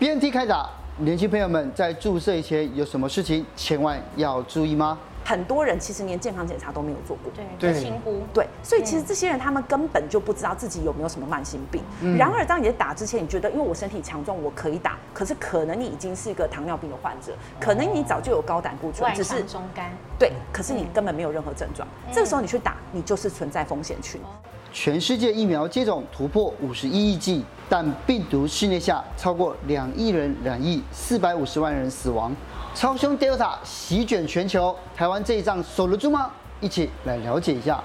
BNT 开打，年轻朋友们在注射以前有什么事情千万要注意吗？很多人其实连健康检查都没有做过，对，对，轻忽，对，所以其实这些人他们根本就不知道自己有没有什么慢性病。嗯、然而，当你在打之前，你觉得因为我身体强壮，我可以打，可是可能你已经是一个糖尿病的患者，可能你早就有高胆固醇，只是中肝，对，可是你根本没有任何症状，嗯、这个时候你去打，你就是存在风险群。全世界疫苗接种突破五十一亿剂，但病毒肆虐下，超过两亿人染疫，四百五十万人死亡，超凶 Delta 席卷全球，台湾这一仗守得住吗？一起来了解一下。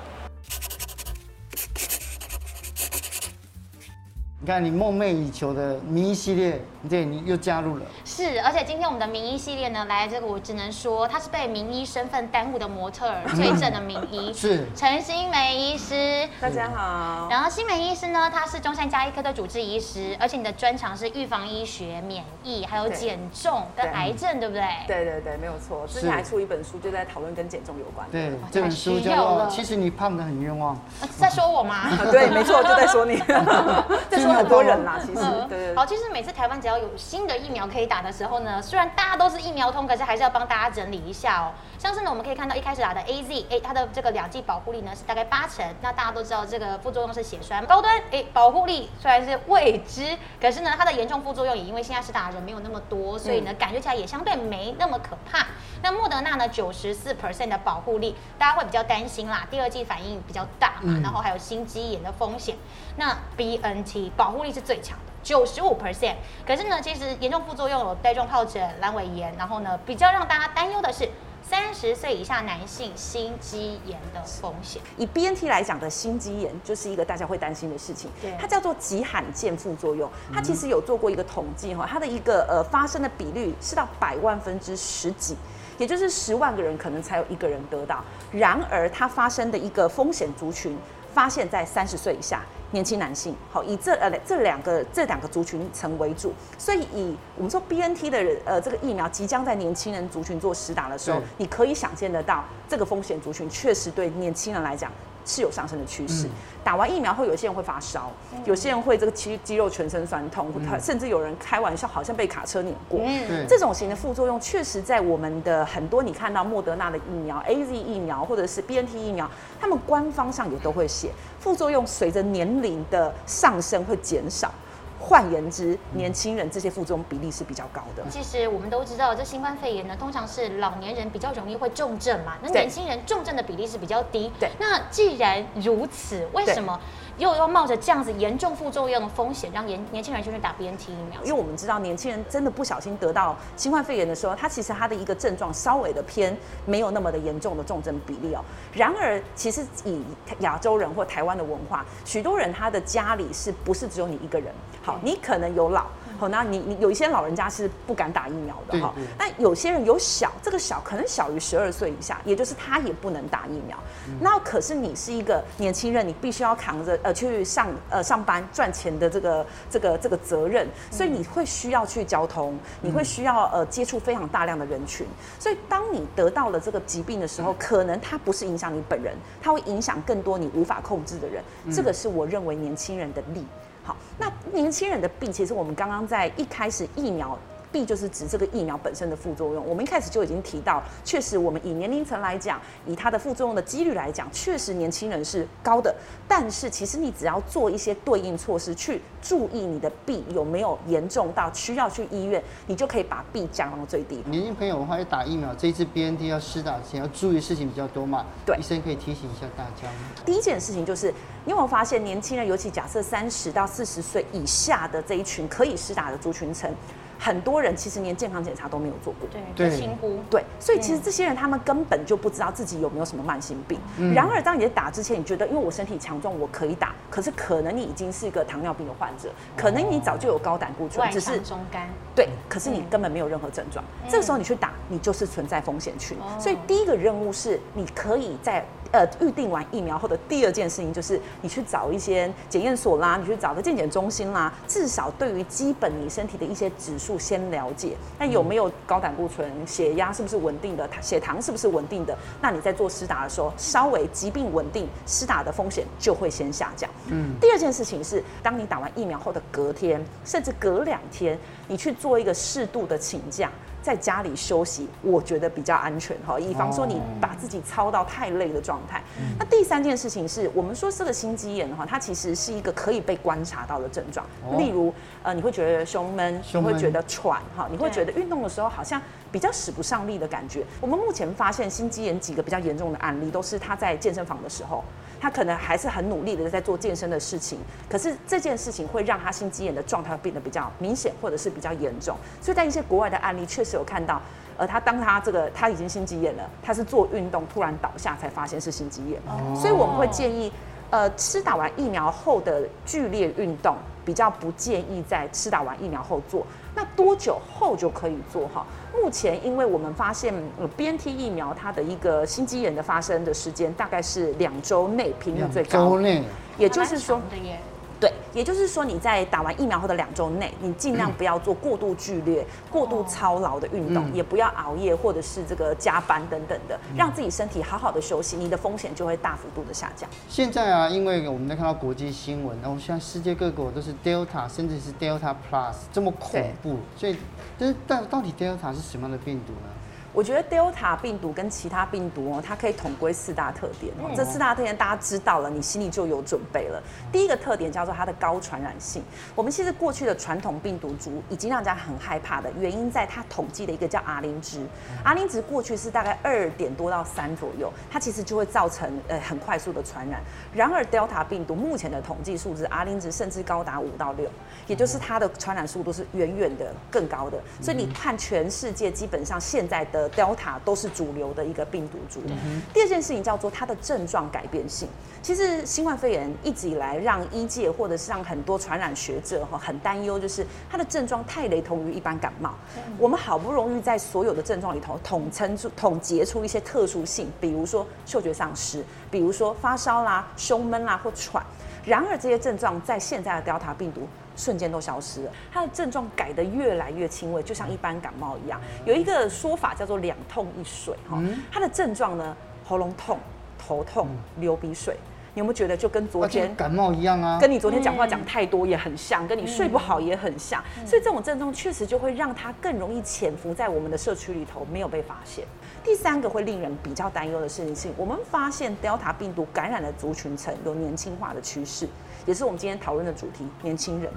你看，你梦寐以求的迷系列，对，你又加入了。是，而且今天我们的名医系列呢，来这个我只能说，他是被名医身份耽误的模特儿，最正的名医是陈新梅医师。大家好。然后新梅医师呢，他是中山加医科的主治医师，而且你的专长是预防医学、免疫，还有减重跟癌症，对不对？对对对，没有错。之前还出一本书，就在讨论跟减重有关。对，这本书叫做《其实你胖的很冤枉》。在说我吗？对，没错，就在说你。在说很多人啦，其实。对对。好，其实每次台湾只要有新的疫苗可以打的时候呢，虽然大家都是疫苗通，可是还是要帮大家整理一下哦。像是呢，我们可以看到一开始打的 AZ，哎，它的这个两剂保护力呢是大概八成。那大家都知道这个副作用是血栓，高端哎，保护力虽然是未知，可是呢，它的严重副作用也因为现在是打的人没有那么多，所以呢，感觉起来也相对没那么可怕。那莫德纳呢，九十四 percent 的保护力，大家会比较担心啦。第二剂反应比较大嘛，然后还有心肌炎的风险。那 BNT 保护力是最强的。九十五 percent，可是呢，其实严重副作用有带状疱疹、阑尾炎，然后呢，比较让大家担忧的是三十岁以下男性心肌炎的风险。以 BNT 来讲的心肌炎，就是一个大家会担心的事情。对，它叫做极罕见副作用。它其实有做过一个统计哈，它的一个呃发生的比率是到百万分之十几，也就是十万个人可能才有一个人得到。然而它发生的一个风险族群，发现在三十岁以下。年轻男性，好，以这呃这两个这两个族群层为主，所以以我们说 BNT 的人呃这个疫苗即将在年轻人族群做实打的时候，你可以想见得到这个风险族群确实对年轻人来讲。是有上升的趋势，打完疫苗后，有些人会发烧，有些人会这个肌肌肉全身酸痛，甚至有人开玩笑，好像被卡车碾过。这种型的副作用，确实在我们的很多你看到莫德纳的疫苗、AZ 疫苗或者是 BNT 疫苗，他们官方上也都会写，副作用随着年龄的上升会减少。换言之，年轻人这些副作用比例是比较高的。其实我们都知道，这新冠肺炎呢，通常是老年人比较容易会重症嘛，那年轻人重症的比例是比较低。对，那既然如此，为什么？又要冒着这样子严重副作用的风险，让年年轻人就去打 BNT 疫苗？因为我们知道，年轻人真的不小心得到新冠肺炎的时候，他其实他的一个症状稍微的偏没有那么的严重的重症比例哦。然而，其实以亚洲人或台湾的文化，许多人他的家里是不是只有你一个人？好，你可能有老。好，那你你有一些老人家是不敢打疫苗的哈，那有些人有小，这个小可能小于十二岁以下，也就是他也不能打疫苗。那可是你是一个年轻人，你必须要扛着呃去上呃上班赚钱的这个这个这个责任，所以你会需要去交通，你会需要呃接触非常大量的人群，所以当你得到了这个疾病的时候，可能它不是影响你本人，它会影响更多你无法控制的人。这个是我认为年轻人的利。好，那年轻人的病，其实我们刚刚在一开始疫苗。B 就是指这个疫苗本身的副作用。我们一开始就已经提到，确实我们以年龄层来讲，以它的副作用的几率来讲，确实年轻人是高的。但是其实你只要做一些对应措施，去注意你的弊有没有严重到需要去医院，你就可以把 B 降到最低。年轻朋友的话，要打疫苗，这一次 BNT 要施打前要注意的事情比较多嘛？对，医生可以提醒一下大家。第一件事情就是，你有没有发现年轻人，尤其假设三十到四十岁以下的这一群可以施打的族群层？很多人其实连健康检查都没有做过，对，轻忽，对，所以其实这些人他们根本就不知道自己有没有什么慢性病。然而，当你在打之前，你觉得因为我身体强壮，我可以打，可是可能你已经是一个糖尿病的患者，可能你早就有高胆固醇，只是中肝，对，可是你根本没有任何症状。这个时候你去打，你就是存在风险群。所以第一个任务是，你可以在。呃预定完疫苗后的第二件事情就是你去找一些检验所啦，你去找个健检中心啦，至少对于基本你身体的一些指数先了解，那有没有高胆固醇，血压是不是稳定的，血糖是不是稳定的？那你在做施打的时候，稍微疾病稳定，施打的风险就会先下降。嗯，第二件事情是，当你打完疫苗后的隔天，甚至隔两天，你去做一个适度的请假。在家里休息，我觉得比较安全哈，以防说你把自己操到太累的状态。Oh. 那第三件事情是我们说这个心肌炎的话，它其实是一个可以被观察到的症状，oh. 例如呃，你会觉得胸闷，胸闷，你会觉得喘哈，你会觉得运动的时候好像比较使不上力的感觉。我们目前发现心肌炎几个比较严重的案例，都是他在健身房的时候。他可能还是很努力的在做健身的事情，可是这件事情会让他心肌炎的状态变得比较明显，或者是比较严重。所以在一些国外的案例确实有看到，呃，他当他这个他已经心肌炎了，他是做运动突然倒下才发现是心肌炎。哦。所以我们会建议，呃，吃打完疫苗后的剧烈运动比较不建议在吃打完疫苗后做。那多久后就可以做哈？目前，因为我们发现，BNT 疫苗它的一个心肌炎的发生的时间大概是两周内频率最高，周内，也就是说。对，也就是说你在打完疫苗后的两周内，你尽量不要做过度剧烈、嗯、过度操劳的运动，嗯、也不要熬夜或者是这个加班等等的，让自己身体好好的休息，你的风险就会大幅度的下降。现在啊，因为我们在看到国际新闻，然后现在世界各国都是 Delta，甚至是 Delta Plus 这么恐怖，所以，但是到到底 Delta 是什么样的病毒呢？我觉得 Delta 病毒跟其他病毒哦，它可以统归四大特点哦。这四大特点大家知道了，你心里就有准备了。第一个特点叫做它的高传染性。我们其实过去的传统病毒株已经让大家很害怕的原因，在它统计的一个叫 R 零值。R 零值过去是大概二点多到三左右，它其实就会造成呃很快速的传染。然而 Delta 病毒目前的统计数字 R 零值甚至高达五到六，也就是它的传染速度是远远的更高的。所以你看全世界基本上现在的 Delta 都是主流的一个病毒株。第二件事情叫做它的症状改变性。其实新冠肺炎一直以来让医界或者是让很多传染学者哈很担忧，就是它的症状太雷同于一般感冒。我们好不容易在所有的症状里头统称出、统结出一些特殊性，比如说嗅觉丧失，比如说发烧啦、胸闷啦或喘。然而这些症状在现在的 Delta 病毒。瞬间都消失了，它的症状改得越来越轻微，就像一般感冒一样。有一个说法叫做“两痛一水”哈，它的症状呢，喉咙痛、头痛、流鼻水。你有没有觉得就跟昨天感冒一样啊？跟你昨天讲话讲太多也很像，跟你睡不好也很像。所以这种症状确实就会让它更容易潜伏在我们的社区里头，没有被发现。第三个会令人比较担忧的事情是，我们发现 Delta 病毒感染的族群层有年轻化的趋势，也是我们今天讨论的主题——年轻人。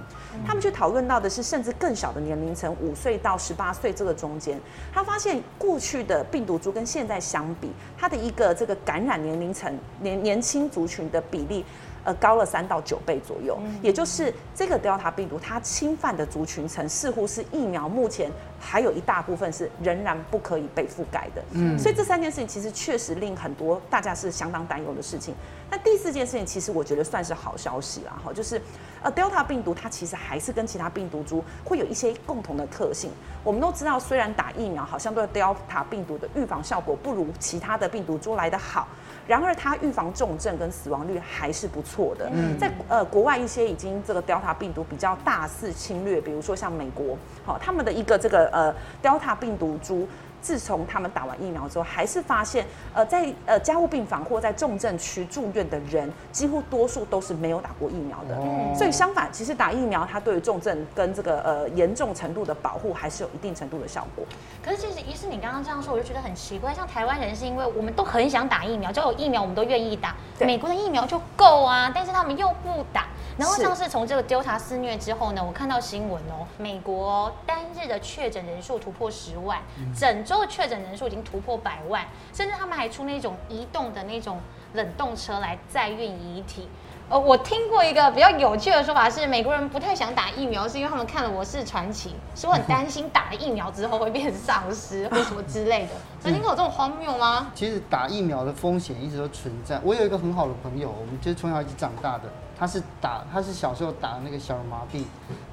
他们去讨论到的是，甚至更小的年龄层，五岁到十八岁这个中间，他发现过去的病毒株跟现在相比，它的一个这个感染年龄层年年轻族群的比例。呃，高了三到九倍左右，也就是这个 Delta 病毒它侵犯的族群层，似乎是疫苗目前还有一大部分是仍然不可以被覆盖的。嗯，所以这三件事情其实确实令很多大家是相当担忧的事情。那第四件事情，其实我觉得算是好消息啦，哈，就是呃，Delta 病毒它其实还是跟其他病毒株会有一些共同的特性。我们都知道，虽然打疫苗好像对 Delta 病毒的预防效果不如其他的病毒株来得好。然而，它预防重症跟死亡率还是不错的。嗯在呃国外一些已经这个 Delta 病毒比较大肆侵略，比如说像美国，好，他们的一个这个呃 Delta 病毒株。自从他们打完疫苗之后，还是发现，呃，在呃加护病房或在重症区住院的人，几乎多数都是没有打过疫苗的。哦、所以相反，其实打疫苗它对于重症跟这个呃严重程度的保护，还是有一定程度的效果。可是其实医师你刚刚这样说，我就觉得很奇怪。像台湾人是因为我们都很想打疫苗，只要有疫苗我们都愿意打。美国的疫苗就够啊，但是他们又不打。然后像是从这个 Delta 肆虐之后呢，我看到新闻哦，美国单日的确诊人数突破十万，整周的确诊人数已经突破百万，甚至他们还出那种移动的那种冷冻车来载运遗体。呃，我听过一个比较有趣的说法是，美国人不太想打疫苗，是因为他们看了《我是传奇》，说很担心打了疫苗之后会变成丧尸或什么之类的。曾经有这种荒谬吗？其实打疫苗的风险一直都存在。我有一个很好的朋友，我们就是从小一起长大的。他是打，他是小时候打那个小儿麻痹，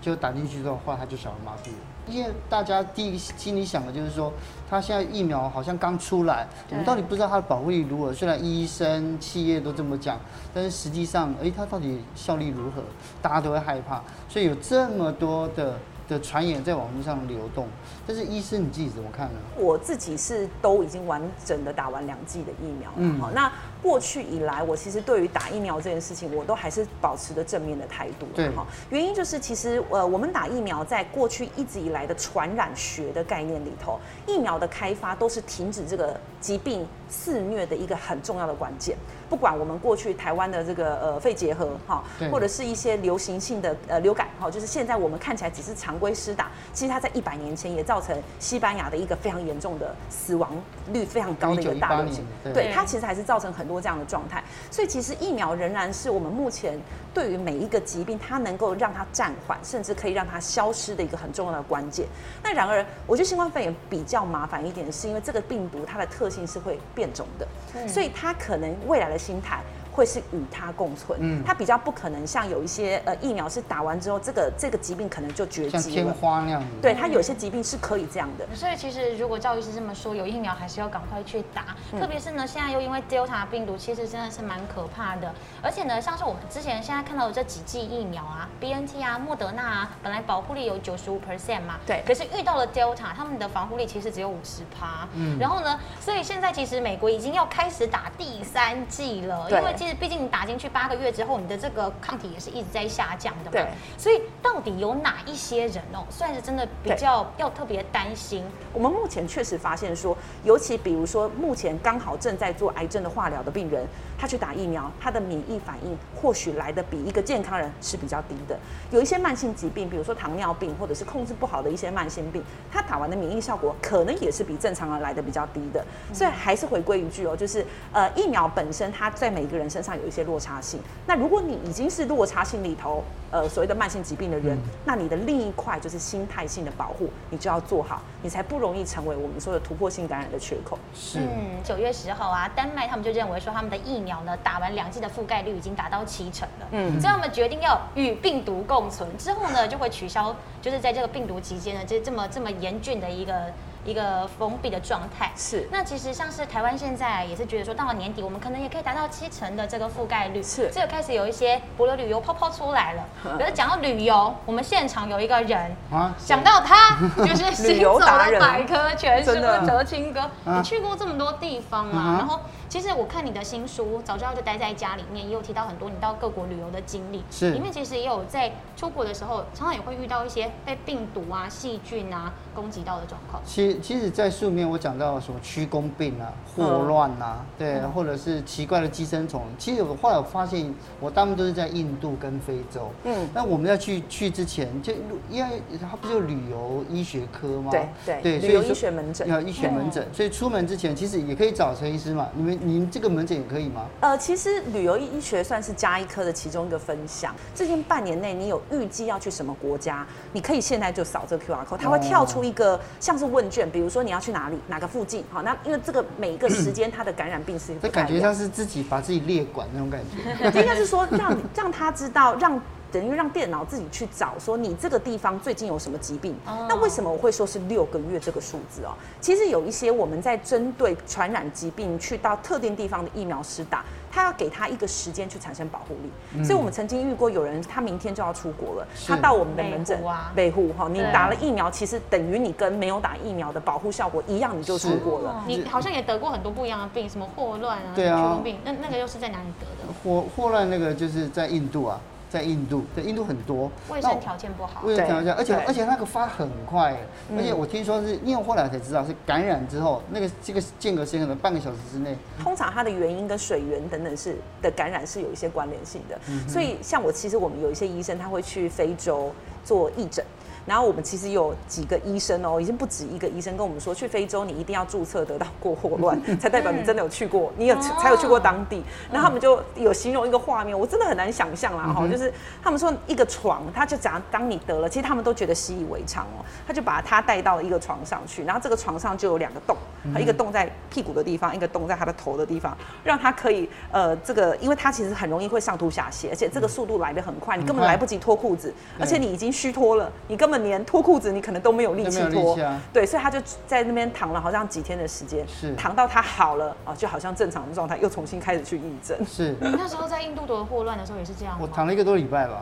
就打进去之后，后来他就小儿麻痹了。因为大家第一心里想的就是说，他现在疫苗好像刚出来，我们到底不知道它的保护力如何。虽然医生、企业都这么讲，但是实际上，哎，它到底效力如何，大家都会害怕。所以有这么多的。的传言在网络上流动，但是医生你自己怎么看呢？我自己是都已经完整的打完两剂的疫苗了。好、嗯，那过去以来，我其实对于打疫苗这件事情，我都还是保持着正面的态度。对，哈，原因就是其实呃，我们打疫苗在过去一直以来的传染学的概念里头，疫苗的开发都是停止这个疾病肆虐的一个很重要的关键。不管我们过去台湾的这个呃肺结核哈，或者是一些流行性的呃流感哈，就是现在我们看起来只是常规施打，其实它在一百年前也造成西班牙的一个非常严重的死亡率非常高的一个大流行，对，它其实还是造成很多这样的状态。所以其实疫苗仍然是我们目前对于每一个疾病，它能够让它暂缓，甚至可以让它消失的一个很重要的关键。那然而，我觉得新冠肺炎比较麻烦一点，是因为这个病毒它的特性是会变种的，所以他可能未来的心态。会是与它共存，嗯，它比较不可能像有一些呃疫苗是打完之后，这个这个疾病可能就绝迹了，像天花那样。对，它有些疾病是可以这样的。所以其实如果赵医师这么说，有疫苗还是要赶快去打，嗯、特别是呢，现在又因为 Delta 病毒，其实真的是蛮可怕的。而且呢，像是我们之前现在看到的这几剂疫苗啊，BNT 啊、莫德纳啊，本来保护力有九十五 percent 嘛，对，可是遇到了 Delta，他们的防护力其实只有五十趴。嗯，然后呢，所以现在其实美国已经要开始打第三剂了，因为其实毕竟你打进去。八个月之后，你的这个抗体也是一直在下降的嘛。对，所以到底有哪一些人哦，算是真的比较要特别担心？我们目前确实发现说，尤其比如说目前刚好正在做癌症的化疗的病人，他去打疫苗，他的免疫反应或许来的比一个健康人是比较低的。有一些慢性疾病，比如说糖尿病或者是控制不好的一些慢性病，他打完的免疫效果可能也是比正常人来的比较低的。所以还是回归一句哦，就是呃，疫苗本身它在每一个人身上有一些落差。性。那如果你已经是落差性里头，呃，所谓的慢性疾病的人，嗯、那你的另一块就是心态性的保护，你就要做好，你才不容易成为我们说的突破性感染的缺口。是，嗯，九月十号啊，丹麦他们就认为说他们的疫苗呢，打完两剂的覆盖率已经达到七成了，嗯，所以他们决定要与病毒共存，之后呢，就会取消，就是在这个病毒期间呢，这这么这么严峻的一个。一个封闭的状态。是，那其实像是台湾现在也是觉得说，到了年底我们可能也可以达到七成的这个覆盖率，是，这个开始有一些博流旅游泡泡出来了。可是讲到旅游，我们现场有一个人啊，想到他 就是行走的百科全书哲青哥，你去过这么多地方啊，然后。其实我看你的新书，早知道就待在家里面，也有提到很多你到各国旅游的经历。是，里面其实也有在出国的时候，常常也会遇到一些被病毒啊、细菌啊攻击到的状况。其实，其实，在书里面我讲到什么屈公病啊、霍乱啊，对，或者是奇怪的寄生虫。其实我后来我发现，我大部分都是在印度跟非洲。嗯。那我们要去去之前，就因为它不就旅游医学科吗？对对对，旅游医学门诊。要医学门诊，所以出门之前其实也可以找陈医师嘛。你们。您这个门诊也可以吗？呃，其实旅游医学算是加医科的其中一个分享。最近半年内，你有预计要去什么国家？你可以现在就扫这个 QR code，它会跳出一个像是问卷，比如说你要去哪里，哪个附近？好，那因为这个每一个时间它的感染病是，这感觉像是自己把自己列管那种感觉。应该是说让让他知道让。等于让电脑自己去找，说你这个地方最近有什么疾病？那为什么我会说是六个月这个数字哦？其实有一些我们在针对传染疾病去到特定地方的疫苗施打，他要给他一个时间去产生保护力。所以我们曾经遇过有人，他明天就要出国了，他到我们的门诊啊，北护哈，你打了疫苗，其实等于你跟没有打疫苗的保护效果一样，你就出国了。你好像也得过很多不一样的病，什么霍乱啊，对啊，病，那那个又是在哪里得的？霍霍乱那个就是在印度啊。在印度，对印度很多，卫生条件不好，卫生条件，而且而且那个发很快，而且我听说是，因为后来才知道是感染之后，那个这个间隔时间可能半个小时之内。通常它的原因跟水源等等是的感染是有一些关联性的，所以像我其实我们有一些医生他会去非洲做义诊。然后我们其实有几个医生哦，已经不止一个医生跟我们说，去非洲你一定要注册得到过霍乱，才代表你真的有去过，你有才有去过当地。然后他们就有形容一个画面，我真的很难想象啦哈，就是他们说一个床，他就讲当你得了，其实他们都觉得习以为常哦，他就把他带到了一个床上去，然后这个床上就有两个洞，一个洞在屁股的地方，一个洞在他的头的地方，让他可以呃这个，因为他其实很容易会上吐下泻，而且这个速度来得很快，你根本来不及脱裤子，而且你已经虚脱了，你根本连脱裤子你可能都没有力气脱，对，所以他就在那边躺了好像几天的时间，是。躺到他好了啊，就好像正常的状态，又重新开始去义诊。是。你那时候在印度的霍乱的时候也是这样？我躺了一个多礼拜吧，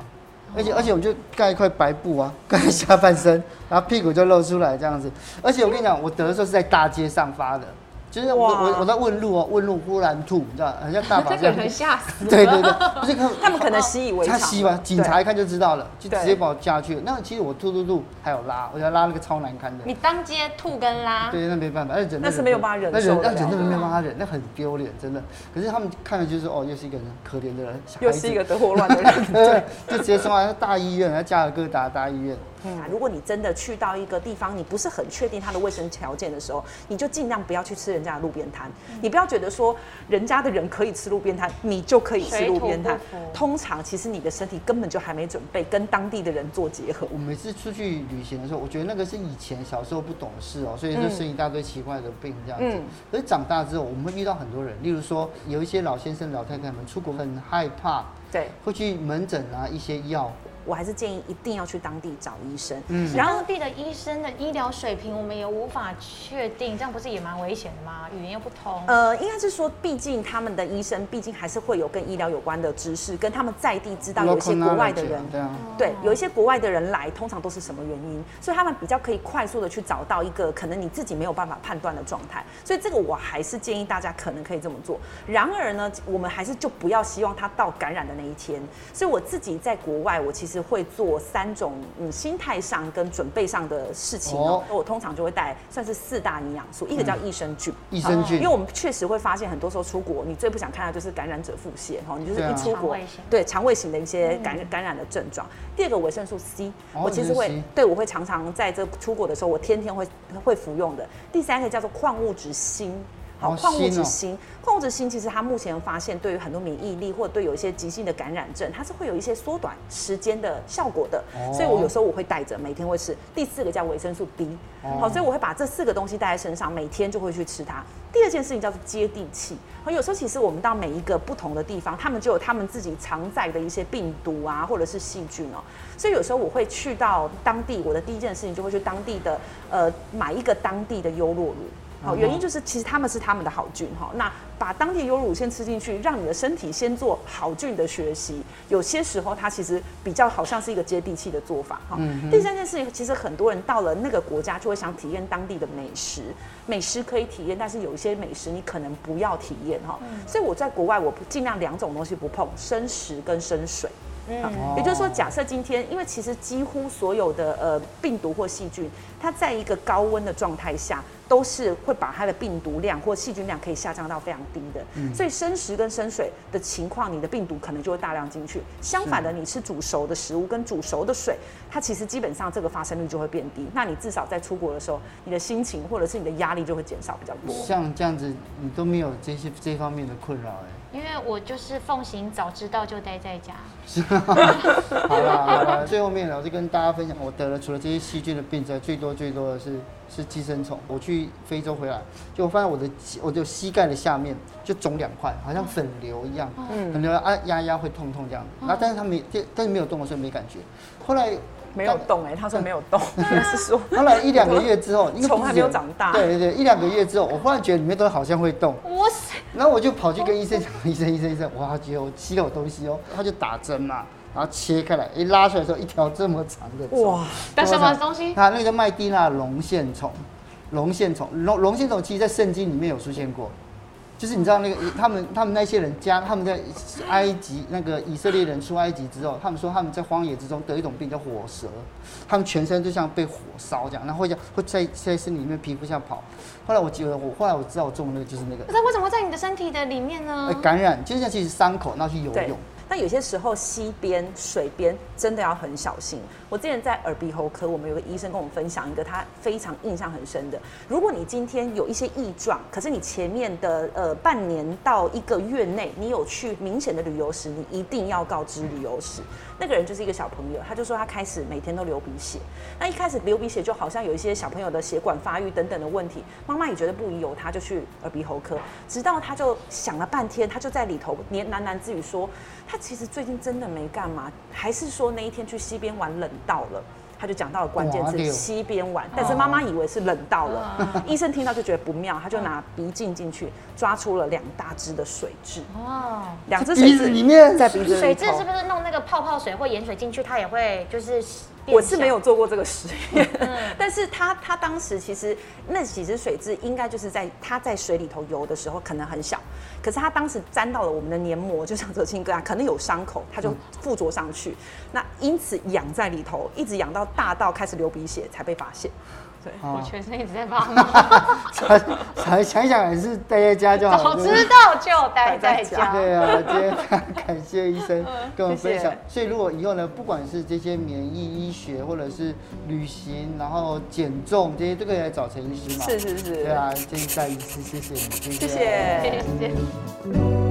而且而且我们就盖一块白布啊，盖下半身，然后屁股就露出来这样子，而且我跟你讲，我得的时候是在大街上发的。就是我我我在问路哦，问路忽然吐，你知道，很像大 把这样。可能吓死。对对对，不是看 他们可能习以为常。他习吧，警察一看就知道了，就直接把我架去了。那其实我吐吐吐还有拉，我要拉那个超难堪的。你当街吐跟拉？对，那没办法，而且忍。那是没有办法忍。那忍，那忍，那没办法忍，那很丢脸，真的。可是他们看了就是哦，又是一个人可怜的人，又是一个得霍乱的人，对，就直接送到大医院，在加尔各答大医院。嗯，如果你真的去到一个地方，你不是很确定它的卫生条件的时候，你就尽量不要去吃人家的路边摊。嗯、你不要觉得说人家的人可以吃路边摊，你就可以吃路边摊。通常其实你的身体根本就还没准备跟当地的人做结合。我每次出去旅行的时候，我觉得那个是以前小时候不懂事哦，所以就生一大堆奇怪的病这样子。嗯、可是长大之后，我们会遇到很多人，例如说有一些老先生、老太太们出国很害怕，对，会去门诊拿一些药。我还是建议一定要去当地找医生。嗯，然后当地的医生的医疗水平，我们也无法确定，这样不是也蛮危险的吗？语言又不通。呃，应该是说，毕竟他们的医生，毕竟还是会有跟医疗有关的知识，跟他们在地知道有一些国外的人，对啊，对，有一些国外的人来，通常都是什么原因？所以他们比较可以快速的去找到一个可能你自己没有办法判断的状态。所以这个我还是建议大家可能可以这么做。然而呢，我们还是就不要希望他到感染的那一天。所以我自己在国外，我其实。是会做三种嗯心态上跟准备上的事情哦，我通常就会带算是四大营养素，一个叫益生菌，益生菌，因为我们确实会发现很多时候出国，你最不想看到就是感染者腹泻哈，你就是一出国对肠胃型的一些感感染的症状。第二个维生素 C，我其实会对我会常常在这出国的时候，我天天会会服用的。第三个叫做矿物质锌。好，矿物质锌，矿物质锌其实它目前发现对于很多免疫力或者对有一些急性的感染症，它是会有一些缩短时间的效果的。所以我有时候我会带着，每天会吃。第四个叫维生素 D，好，所以我会把这四个东西带在身上，每天就会去吃它。第二件事情叫做接地气，好，有时候其实我们到每一个不同的地方，他们就有他们自己常在的一些病毒啊，或者是细菌哦。所以有时候我会去到当地，我的第一件事情就会去当地的呃买一个当地的优酪乳。好，原因就是其实他们是他们的好菌哈，那把当地优乳先吃进去，让你的身体先做好菌的学习。有些时候它其实比较好像是一个接地气的做法哈。嗯、第三件事情，其实很多人到了那个国家就会想体验当地的美食，美食可以体验，但是有一些美食你可能不要体验哈。嗯、所以我在国外我尽量两种东西不碰，生食跟生水。嗯，也就是说，假设今天，因为其实几乎所有的呃病毒或细菌，它在一个高温的状态下，都是会把它的病毒量或细菌量可以下降到非常低的。嗯，所以生食跟生水的情况，你的病毒可能就会大量进去。相反的，你吃煮熟的食物跟煮熟的水，它其实基本上这个发生率就会变低。那你至少在出国的时候，你的心情或者是你的压力就会减少比较多。像这样子，你都没有这些这方面的困扰哎。因为我就是奉行早知道就待在家。是 好了好了，最后面呢，我就跟大家分享，我得了除了这些细菌的病之外，最多最多的是是寄生虫。我去非洲回来，就我发现我的我就膝盖的下面就肿两块，好像粉瘤一样，嗯，粉瘤啊压压会痛痛这样子。然后但是他没，但是没有动的时候没感觉。后来。没有动哎、欸，他说没有动，是说后来一两个月之后，虫还没有长大。对对对，一两个月之后，我忽然觉得里面都好像会动。哇塞！然后我就跑去跟医生讲，医生医生医生，哇，觉得我吸了东西哦，他就打针嘛，然后切开来，一拉出来的时候，一条这么长的哇，那什么东西？他那个麦地那龙线虫，龙线虫，龙龙线虫，其实在圣经里面有出现过。就是你知道那个他们他们那些人家他们在埃及那个以色列人出埃及之后，他们说他们在荒野之中得一种病叫火蛇，他们全身就像被火烧这样，然后会会在在身体里面皮肤下跑。后来我记得我后来我知道我中的那个就是那个。那为什么会在你的身体的里面呢？感染就是像其实伤口，然后去游泳。但有些时候溪边、水边真的要很小心。我之前在耳鼻喉科，我们有个医生跟我们分享一个他非常印象很深的：如果你今天有一些异状，可是你前面的呃半年到一个月内你有去明显的旅游时，你一定要告知旅游史。那个人就是一个小朋友，他就说他开始每天都流鼻血。那一开始流鼻血就好像有一些小朋友的血管发育等等的问题，妈妈也觉得不疑有他，就去耳鼻喉科。直到他就想了半天，他就在里头连喃喃自语说，他其实最近真的没干嘛，还是说那一天去溪边玩冷到了。他就讲到了关键字溪边玩，但是妈妈以为是冷到了，哦、医生听到就觉得不妙，他就拿鼻镜进去抓出了两大只的水蛭。哦，两只水蛭里面在鼻子里。水蛭是不是弄那个泡泡水或盐水进去，它也会就是？我是没有做过这个实验，但是他他当时其实那几只水蛭应该就是在他在水里头游的时候可能很小，可是他当时沾到了我们的黏膜，就像泽青哥啊，可能有伤口，他就附着上去，那因此养在里头，一直养到大到开始流鼻血才被发现。对，我全身一直在发 毛。想想想还是待在家就好。早知道就待在家。对啊，今天感谢医生跟我们分享。所以如果以后呢，不管是这些免疫医学，或者是旅行，然后减重这些，都可以来找陈医师嘛。是是是。对啊，这是蔡医师，谢谢你。谢谢。谢谢。